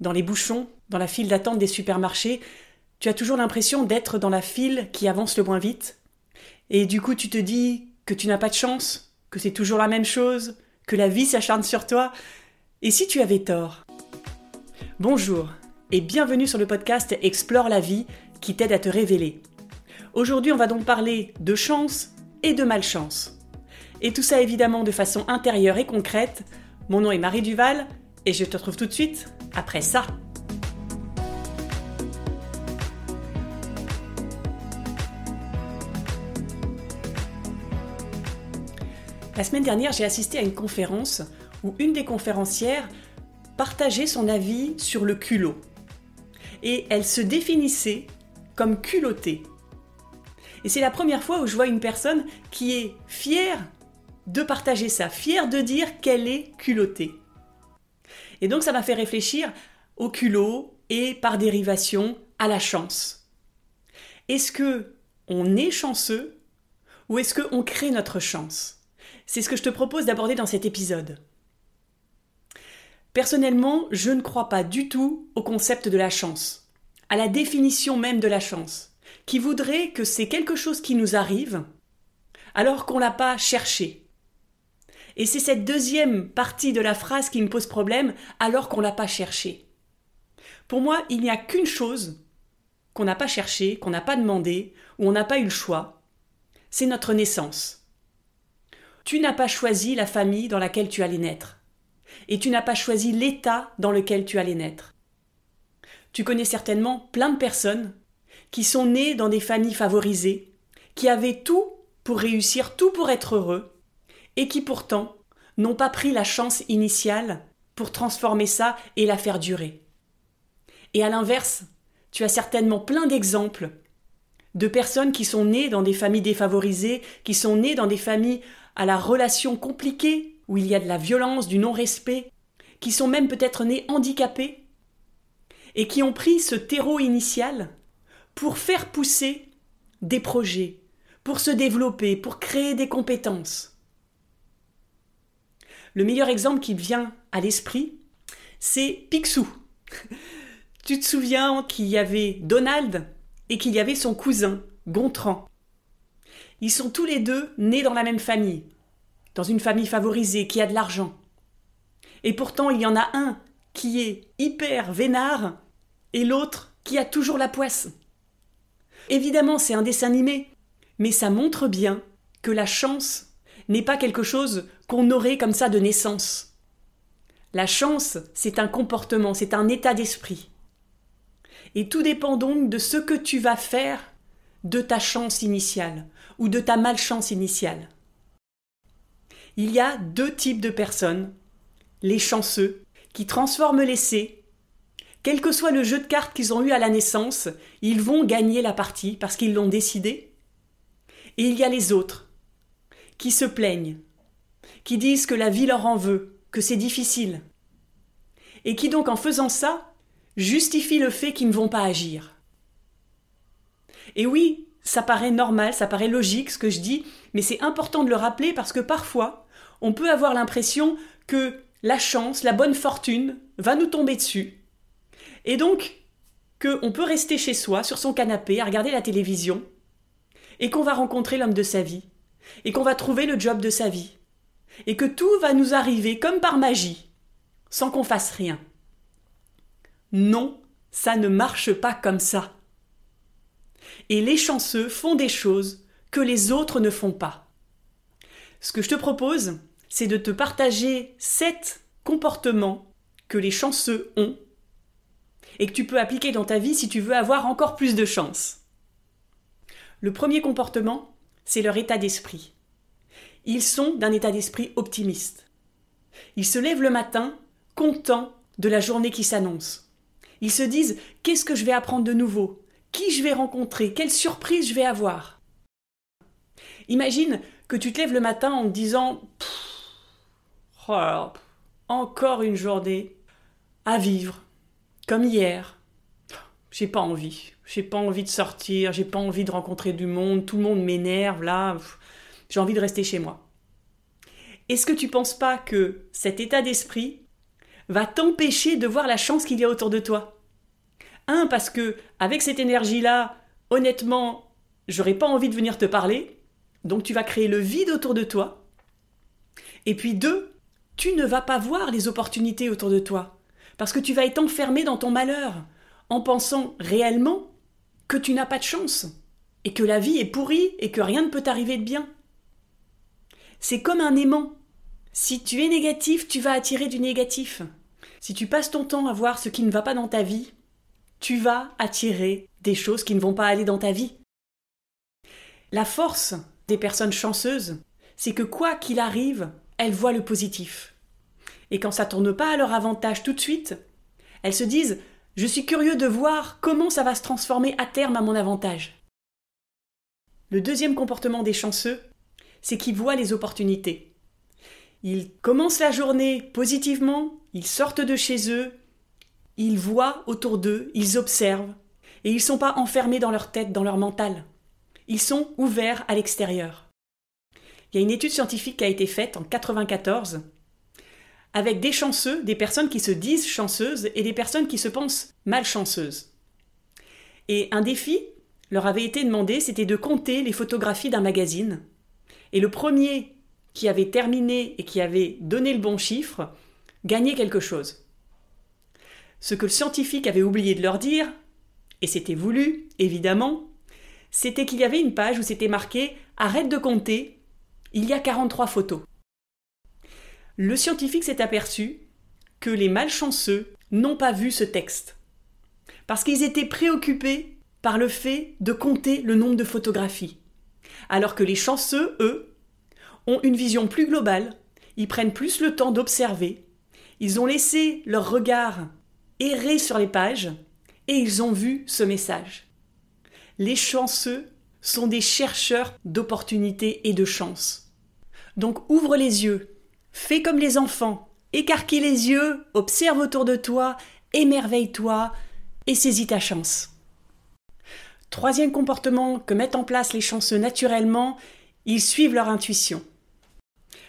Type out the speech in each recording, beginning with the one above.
dans les bouchons, dans la file d'attente des supermarchés, tu as toujours l'impression d'être dans la file qui avance le moins vite. Et du coup, tu te dis que tu n'as pas de chance, que c'est toujours la même chose, que la vie s'acharne sur toi. Et si tu avais tort? Bonjour et bienvenue sur le podcast Explore la vie qui t'aide à te révéler. Aujourd'hui, on va donc parler de chance et de malchance. Et tout ça évidemment de façon intérieure et concrète. Mon nom est Marie Duval et je te retrouve tout de suite après ça. La semaine dernière, j'ai assisté à une conférence où une des conférencières partageait son avis sur le culot. Et elle se définissait comme culottée. Et c'est la première fois où je vois une personne qui est fière de partager ça, fière de dire qu'elle est culottée. Et donc ça m'a fait réfléchir au culot et par dérivation à la chance. Est-ce que on est chanceux ou est-ce qu'on crée notre chance? C'est ce que je te propose d'aborder dans cet épisode. Personnellement, je ne crois pas du tout au concept de la chance, à la définition même de la chance, qui voudrait que c'est quelque chose qui nous arrive alors qu'on l'a pas cherché, et c'est cette deuxième partie de la phrase qui me pose problème alors qu'on l'a pas cherché. Pour moi, il n'y a qu'une chose qu'on n'a pas cherché, qu'on n'a pas demandé, ou on n'a pas eu le choix, c'est notre naissance. Tu n'as pas choisi la famille dans laquelle tu allais naître, et tu n'as pas choisi l'état dans lequel tu allais naître. Tu connais certainement plein de personnes qui sont nées dans des familles favorisées, qui avaient tout pour réussir, tout pour être heureux, et qui pourtant n'ont pas pris la chance initiale pour transformer ça et la faire durer. Et à l'inverse, tu as certainement plein d'exemples de personnes qui sont nées dans des familles défavorisées, qui sont nées dans des familles à la relation compliquée, où il y a de la violence, du non-respect, qui sont même peut-être nées handicapées, et qui ont pris ce terreau initial pour faire pousser des projets, pour se développer, pour créer des compétences. Le meilleur exemple qui vient à l'esprit, c'est Picsou. tu te souviens qu'il y avait Donald et qu'il y avait son cousin, Gontran. Ils sont tous les deux nés dans la même famille, dans une famille favorisée qui a de l'argent. Et pourtant, il y en a un qui est hyper vénard et l'autre qui a toujours la poisse. Évidemment, c'est un dessin animé, mais ça montre bien que la chance n'est pas quelque chose qu'on aurait comme ça de naissance. La chance, c'est un comportement, c'est un état d'esprit. Et tout dépend donc de ce que tu vas faire de ta chance initiale ou de ta malchance initiale. Il y a deux types de personnes, les chanceux, qui transforment l'essai. Quel que soit le jeu de cartes qu'ils ont eu à la naissance, ils vont gagner la partie parce qu'ils l'ont décidé. Et il y a les autres, qui se plaignent, qui disent que la vie leur en veut, que c'est difficile, et qui donc en faisant ça justifient le fait qu'ils ne vont pas agir. Et oui, ça paraît normal, ça paraît logique ce que je dis, mais c'est important de le rappeler parce que parfois, on peut avoir l'impression que la chance, la bonne fortune va nous tomber dessus. Et donc, qu'on peut rester chez soi, sur son canapé, à regarder la télévision, et qu'on va rencontrer l'homme de sa vie, et qu'on va trouver le job de sa vie, et que tout va nous arriver comme par magie, sans qu'on fasse rien. Non, ça ne marche pas comme ça. Et les chanceux font des choses que les autres ne font pas. Ce que je te propose, c'est de te partager sept comportements que les chanceux ont et que tu peux appliquer dans ta vie si tu veux avoir encore plus de chance. Le premier comportement, c'est leur état d'esprit. Ils sont d'un état d'esprit optimiste. Ils se lèvent le matin contents de la journée qui s'annonce. Ils se disent qu'est-ce que je vais apprendre de nouveau? Qui je vais rencontrer? Quelle surprise je vais avoir? Imagine que tu te lèves le matin en te disant oh encore une journée à vivre comme hier. J'ai pas envie. J'ai pas envie de sortir, j'ai pas envie de rencontrer du monde, tout le monde m'énerve là, j'ai envie de rester chez moi. Est-ce que tu penses pas que cet état d'esprit va t'empêcher de voir la chance qu'il y a autour de toi? Un, parce que avec cette énergie-là, honnêtement, j'aurais pas envie de venir te parler, donc tu vas créer le vide autour de toi. Et puis deux, tu ne vas pas voir les opportunités autour de toi, parce que tu vas être enfermé dans ton malheur, en pensant réellement que tu n'as pas de chance, et que la vie est pourrie, et que rien ne peut t'arriver de bien. C'est comme un aimant. Si tu es négatif, tu vas attirer du négatif. Si tu passes ton temps à voir ce qui ne va pas dans ta vie, tu vas attirer des choses qui ne vont pas aller dans ta vie. La force des personnes chanceuses, c'est que quoi qu'il arrive, elles voient le positif. Et quand ça tourne pas à leur avantage tout de suite, elles se disent Je suis curieux de voir comment ça va se transformer à terme à mon avantage. Le deuxième comportement des chanceux, c'est qu'ils voient les opportunités. Ils commencent la journée positivement, ils sortent de chez eux, ils voient autour d'eux, ils observent, et ils ne sont pas enfermés dans leur tête, dans leur mental. Ils sont ouverts à l'extérieur. Il y a une étude scientifique qui a été faite en 1994 avec des chanceux, des personnes qui se disent chanceuses et des personnes qui se pensent malchanceuses. Et un défi leur avait été demandé, c'était de compter les photographies d'un magazine. Et le premier qui avait terminé et qui avait donné le bon chiffre gagnait quelque chose. Ce que le scientifique avait oublié de leur dire, et c'était voulu, évidemment, c'était qu'il y avait une page où c'était marqué Arrête de compter, il y a 43 photos. Le scientifique s'est aperçu que les malchanceux n'ont pas vu ce texte. Parce qu'ils étaient préoccupés par le fait de compter le nombre de photographies. Alors que les chanceux, eux, ont une vision plus globale, ils prennent plus le temps d'observer, ils ont laissé leur regard erré sur les pages et ils ont vu ce message. Les chanceux sont des chercheurs d'opportunités et de chance. Donc ouvre les yeux, fais comme les enfants, écarquille les yeux, observe autour de toi, émerveille-toi et saisis ta chance. Troisième comportement que mettent en place les chanceux naturellement, ils suivent leur intuition.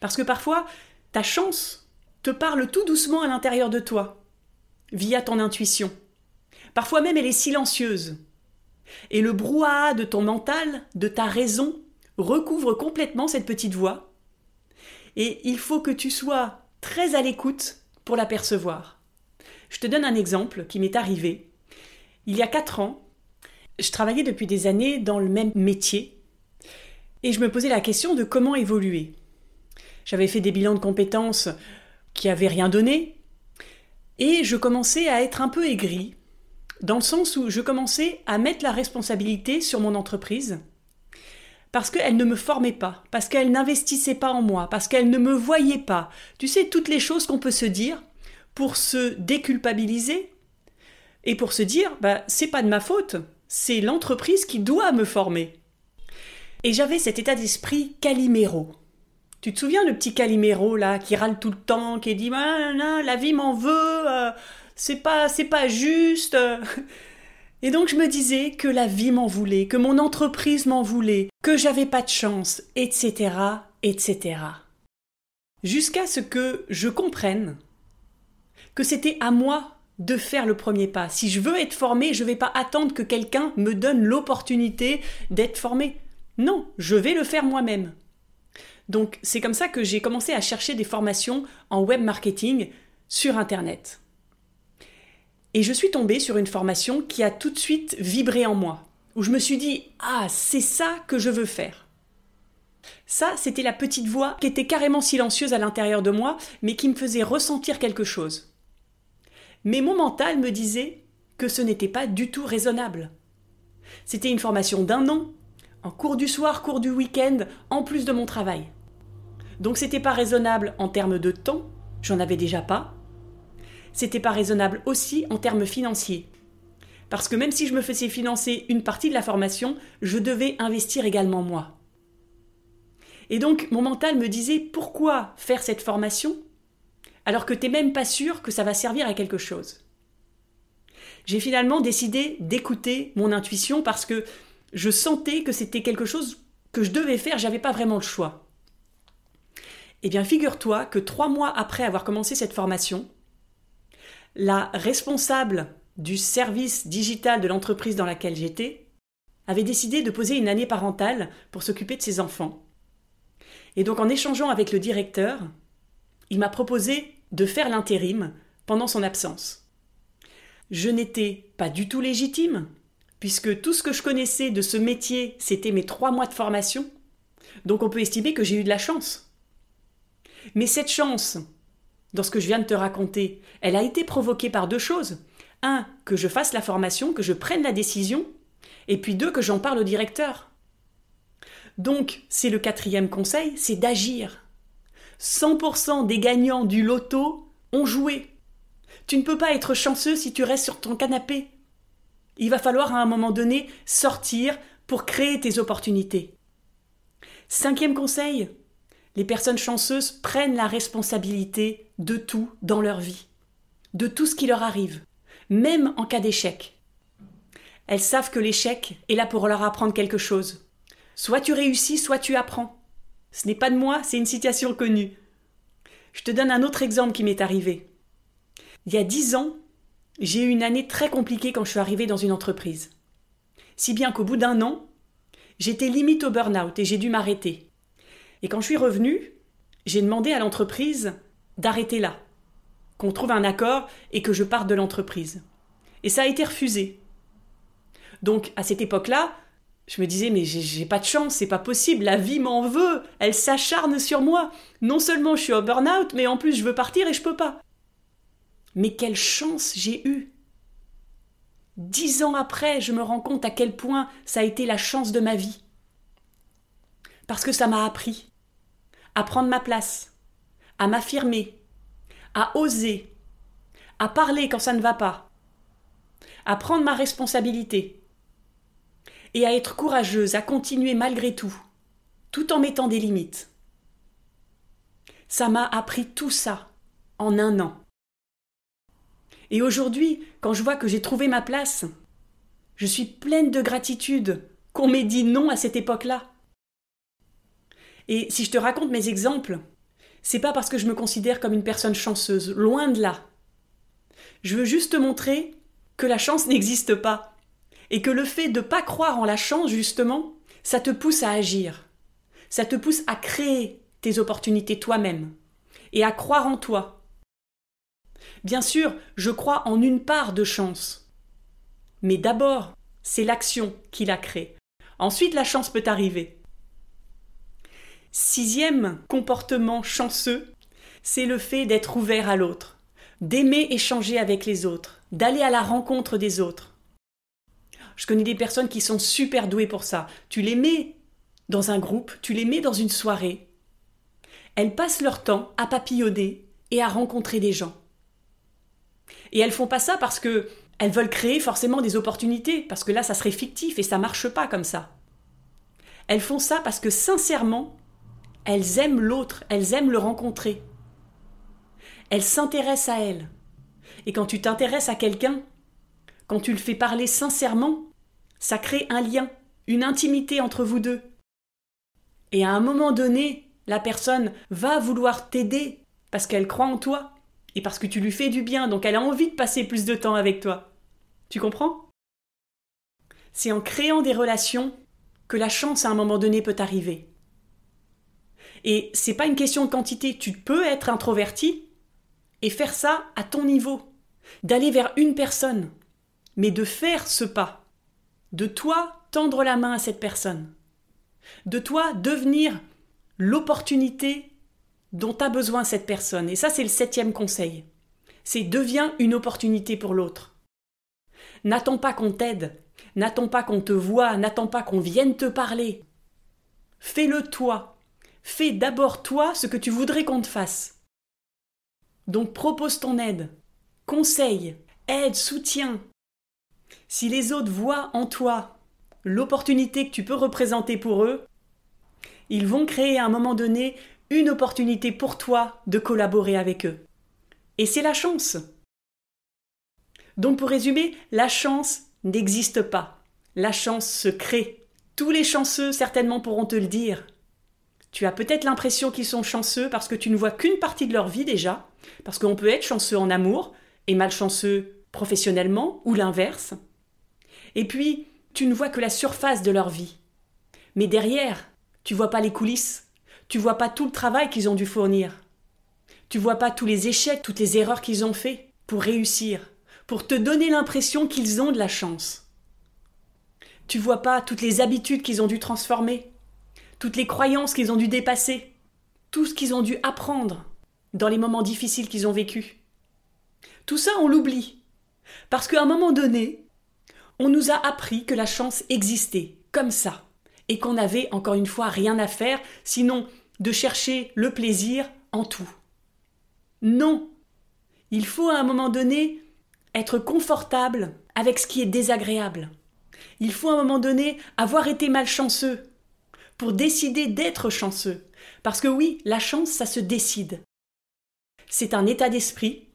Parce que parfois, ta chance te parle tout doucement à l'intérieur de toi via ton intuition. Parfois même elle est silencieuse. Et le brouhaha de ton mental, de ta raison, recouvre complètement cette petite voix. Et il faut que tu sois très à l'écoute pour l'apercevoir. Je te donne un exemple qui m'est arrivé. Il y a quatre ans, je travaillais depuis des années dans le même métier et je me posais la question de comment évoluer. J'avais fait des bilans de compétences qui n'avaient rien donné, et je commençais à être un peu aigri, dans le sens où je commençais à mettre la responsabilité sur mon entreprise, parce qu'elle ne me formait pas, parce qu'elle n'investissait pas en moi, parce qu'elle ne me voyait pas. Tu sais, toutes les choses qu'on peut se dire pour se déculpabiliser et pour se dire, bah, c'est pas de ma faute, c'est l'entreprise qui doit me former. Et j'avais cet état d'esprit Calimero. Tu te souviens le petit Calimero là qui râle tout le temps, qui dit ah, la vie m'en veut, euh, c'est pas c'est pas juste. Et donc je me disais que la vie m'en voulait, que mon entreprise m'en voulait, que j'avais pas de chance, etc., etc. Jusqu'à ce que je comprenne que c'était à moi de faire le premier pas. Si je veux être formé, je ne vais pas attendre que quelqu'un me donne l'opportunité d'être formé. Non, je vais le faire moi-même. Donc c'est comme ça que j'ai commencé à chercher des formations en web marketing sur Internet. Et je suis tombée sur une formation qui a tout de suite vibré en moi, où je me suis dit Ah, c'est ça que je veux faire. Ça, c'était la petite voix qui était carrément silencieuse à l'intérieur de moi, mais qui me faisait ressentir quelque chose. Mais mon mental me disait que ce n'était pas du tout raisonnable. C'était une formation d'un an, en cours du soir, cours du week-end, en plus de mon travail. Donc c'était pas raisonnable en termes de temps, j'en avais déjà pas. C'était pas raisonnable aussi en termes financiers. Parce que même si je me faisais financer une partie de la formation, je devais investir également moi. Et donc mon mental me disait pourquoi faire cette formation alors que t'es même pas sûr que ça va servir à quelque chose? J'ai finalement décidé d'écouter mon intuition parce que je sentais que c'était quelque chose que je devais faire, j'avais pas vraiment le choix. Eh bien, figure-toi que trois mois après avoir commencé cette formation, la responsable du service digital de l'entreprise dans laquelle j'étais avait décidé de poser une année parentale pour s'occuper de ses enfants. Et donc en échangeant avec le directeur, il m'a proposé de faire l'intérim pendant son absence. Je n'étais pas du tout légitime, puisque tout ce que je connaissais de ce métier, c'était mes trois mois de formation. Donc on peut estimer que j'ai eu de la chance. Mais cette chance, dans ce que je viens de te raconter, elle a été provoquée par deux choses. Un, que je fasse la formation, que je prenne la décision, et puis deux, que j'en parle au directeur. Donc, c'est le quatrième conseil, c'est d'agir. 100% des gagnants du loto ont joué. Tu ne peux pas être chanceux si tu restes sur ton canapé. Il va falloir à un moment donné sortir pour créer tes opportunités. Cinquième conseil, les personnes chanceuses prennent la responsabilité de tout dans leur vie, de tout ce qui leur arrive, même en cas d'échec. Elles savent que l'échec est là pour leur apprendre quelque chose. Soit tu réussis, soit tu apprends. Ce n'est pas de moi, c'est une situation connue. Je te donne un autre exemple qui m'est arrivé. Il y a dix ans, j'ai eu une année très compliquée quand je suis arrivée dans une entreprise. Si bien qu'au bout d'un an, j'étais limite au burn-out et j'ai dû m'arrêter. Et quand je suis revenue, j'ai demandé à l'entreprise d'arrêter là, qu'on trouve un accord et que je parte de l'entreprise. Et ça a été refusé. Donc à cette époque-là, je me disais mais j'ai pas de chance, c'est pas possible, la vie m'en veut, elle s'acharne sur moi. Non seulement je suis au burn-out, mais en plus je veux partir et je peux pas. Mais quelle chance j'ai eue. Dix ans après, je me rends compte à quel point ça a été la chance de ma vie. Parce que ça m'a appris à prendre ma place, à m'affirmer, à oser, à parler quand ça ne va pas, à prendre ma responsabilité et à être courageuse, à continuer malgré tout, tout en mettant des limites. Ça m'a appris tout ça en un an. Et aujourd'hui, quand je vois que j'ai trouvé ma place, je suis pleine de gratitude qu'on m'ait dit non à cette époque-là. Et si je te raconte mes exemples, c'est pas parce que je me considère comme une personne chanceuse, loin de là. Je veux juste te montrer que la chance n'existe pas. Et que le fait de ne pas croire en la chance, justement, ça te pousse à agir. Ça te pousse à créer tes opportunités toi-même. Et à croire en toi. Bien sûr, je crois en une part de chance. Mais d'abord, c'est l'action qui la crée. Ensuite, la chance peut arriver. Sixième comportement chanceux, c'est le fait d'être ouvert à l'autre, d'aimer échanger avec les autres, d'aller à la rencontre des autres. Je connais des personnes qui sont super douées pour ça. Tu les mets dans un groupe, tu les mets dans une soirée. Elles passent leur temps à papillonner et à rencontrer des gens. Et elles font pas ça parce que elles veulent créer forcément des opportunités, parce que là ça serait fictif et ça marche pas comme ça. Elles font ça parce que sincèrement, elles aiment l'autre, elles aiment le rencontrer. Elles s'intéressent à elle. Et quand tu t'intéresses à quelqu'un, quand tu le fais parler sincèrement, ça crée un lien, une intimité entre vous deux. Et à un moment donné, la personne va vouloir t'aider parce qu'elle croit en toi et parce que tu lui fais du bien, donc elle a envie de passer plus de temps avec toi. Tu comprends? C'est en créant des relations que la chance à un moment donné peut arriver. Et c'est pas une question de quantité. Tu peux être introverti et faire ça à ton niveau. D'aller vers une personne. Mais de faire ce pas. De toi tendre la main à cette personne. De toi devenir l'opportunité dont a besoin cette personne. Et ça, c'est le septième conseil. C'est deviens une opportunité pour l'autre. N'attends pas qu'on t'aide. N'attends pas qu'on te voie. N'attends pas qu'on vienne te parler. Fais-le toi. Fais d'abord toi ce que tu voudrais qu'on te fasse. Donc propose ton aide, conseil, aide, soutien. Si les autres voient en toi l'opportunité que tu peux représenter pour eux, ils vont créer à un moment donné une opportunité pour toi de collaborer avec eux. Et c'est la chance. Donc pour résumer, la chance n'existe pas. La chance se crée. Tous les chanceux certainement pourront te le dire. Tu as peut-être l'impression qu'ils sont chanceux parce que tu ne vois qu'une partie de leur vie déjà, parce qu'on peut être chanceux en amour, est malchanceux professionnellement ou l'inverse. Et puis, tu ne vois que la surface de leur vie. Mais derrière, tu vois pas les coulisses, tu vois pas tout le travail qu'ils ont dû fournir. Tu vois pas tous les échecs, toutes les erreurs qu'ils ont fait pour réussir, pour te donner l'impression qu'ils ont de la chance. Tu vois pas toutes les habitudes qu'ils ont dû transformer, toutes les croyances qu'ils ont dû dépasser, tout ce qu'ils ont dû apprendre dans les moments difficiles qu'ils ont vécus. Tout ça, on l'oublie. Parce qu'à un moment donné, on nous a appris que la chance existait, comme ça, et qu'on n'avait, encore une fois, rien à faire, sinon de chercher le plaisir en tout. Non. Il faut à un moment donné être confortable avec ce qui est désagréable. Il faut à un moment donné avoir été malchanceux pour décider d'être chanceux. Parce que oui, la chance, ça se décide. C'est un état d'esprit.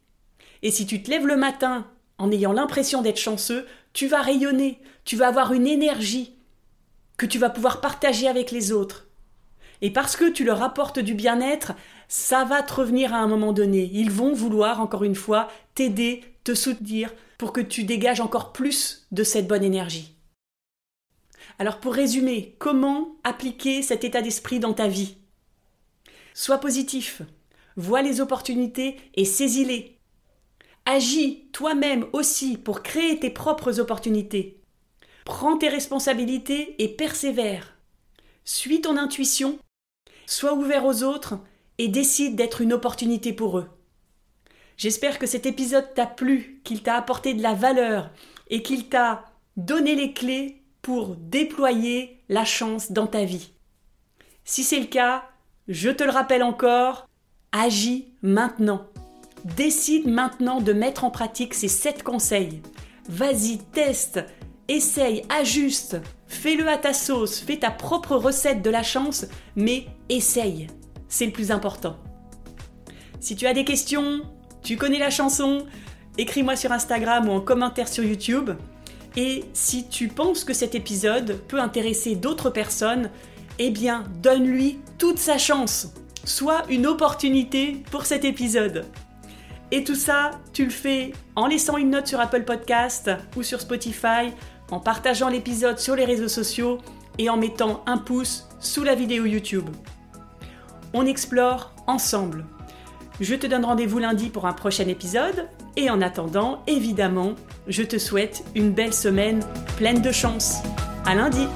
Et si tu te lèves le matin en ayant l'impression d'être chanceux, tu vas rayonner, tu vas avoir une énergie que tu vas pouvoir partager avec les autres. Et parce que tu leur apportes du bien-être, ça va te revenir à un moment donné. Ils vont vouloir, encore une fois, t'aider, te soutenir, pour que tu dégages encore plus de cette bonne énergie. Alors pour résumer, comment appliquer cet état d'esprit dans ta vie? Sois positif, vois les opportunités et saisis-les. Agis toi-même aussi pour créer tes propres opportunités. Prends tes responsabilités et persévère. Suis ton intuition, sois ouvert aux autres et décide d'être une opportunité pour eux. J'espère que cet épisode t'a plu, qu'il t'a apporté de la valeur et qu'il t'a donné les clés pour déployer la chance dans ta vie. Si c'est le cas, je te le rappelle encore, agis maintenant. Décide maintenant de mettre en pratique ces sept conseils. Vas-y, teste, essaye, ajuste, fais-le à ta sauce, fais ta propre recette de la chance, mais essaye. C'est le plus important. Si tu as des questions, tu connais la chanson, écris-moi sur Instagram ou en commentaire sur YouTube. Et si tu penses que cet épisode peut intéresser d'autres personnes, eh bien, donne-lui toute sa chance. Soit une opportunité pour cet épisode. Et tout ça, tu le fais en laissant une note sur Apple Podcast ou sur Spotify, en partageant l'épisode sur les réseaux sociaux et en mettant un pouce sous la vidéo YouTube. On explore ensemble. Je te donne rendez-vous lundi pour un prochain épisode et en attendant, évidemment, je te souhaite une belle semaine pleine de chance. À lundi!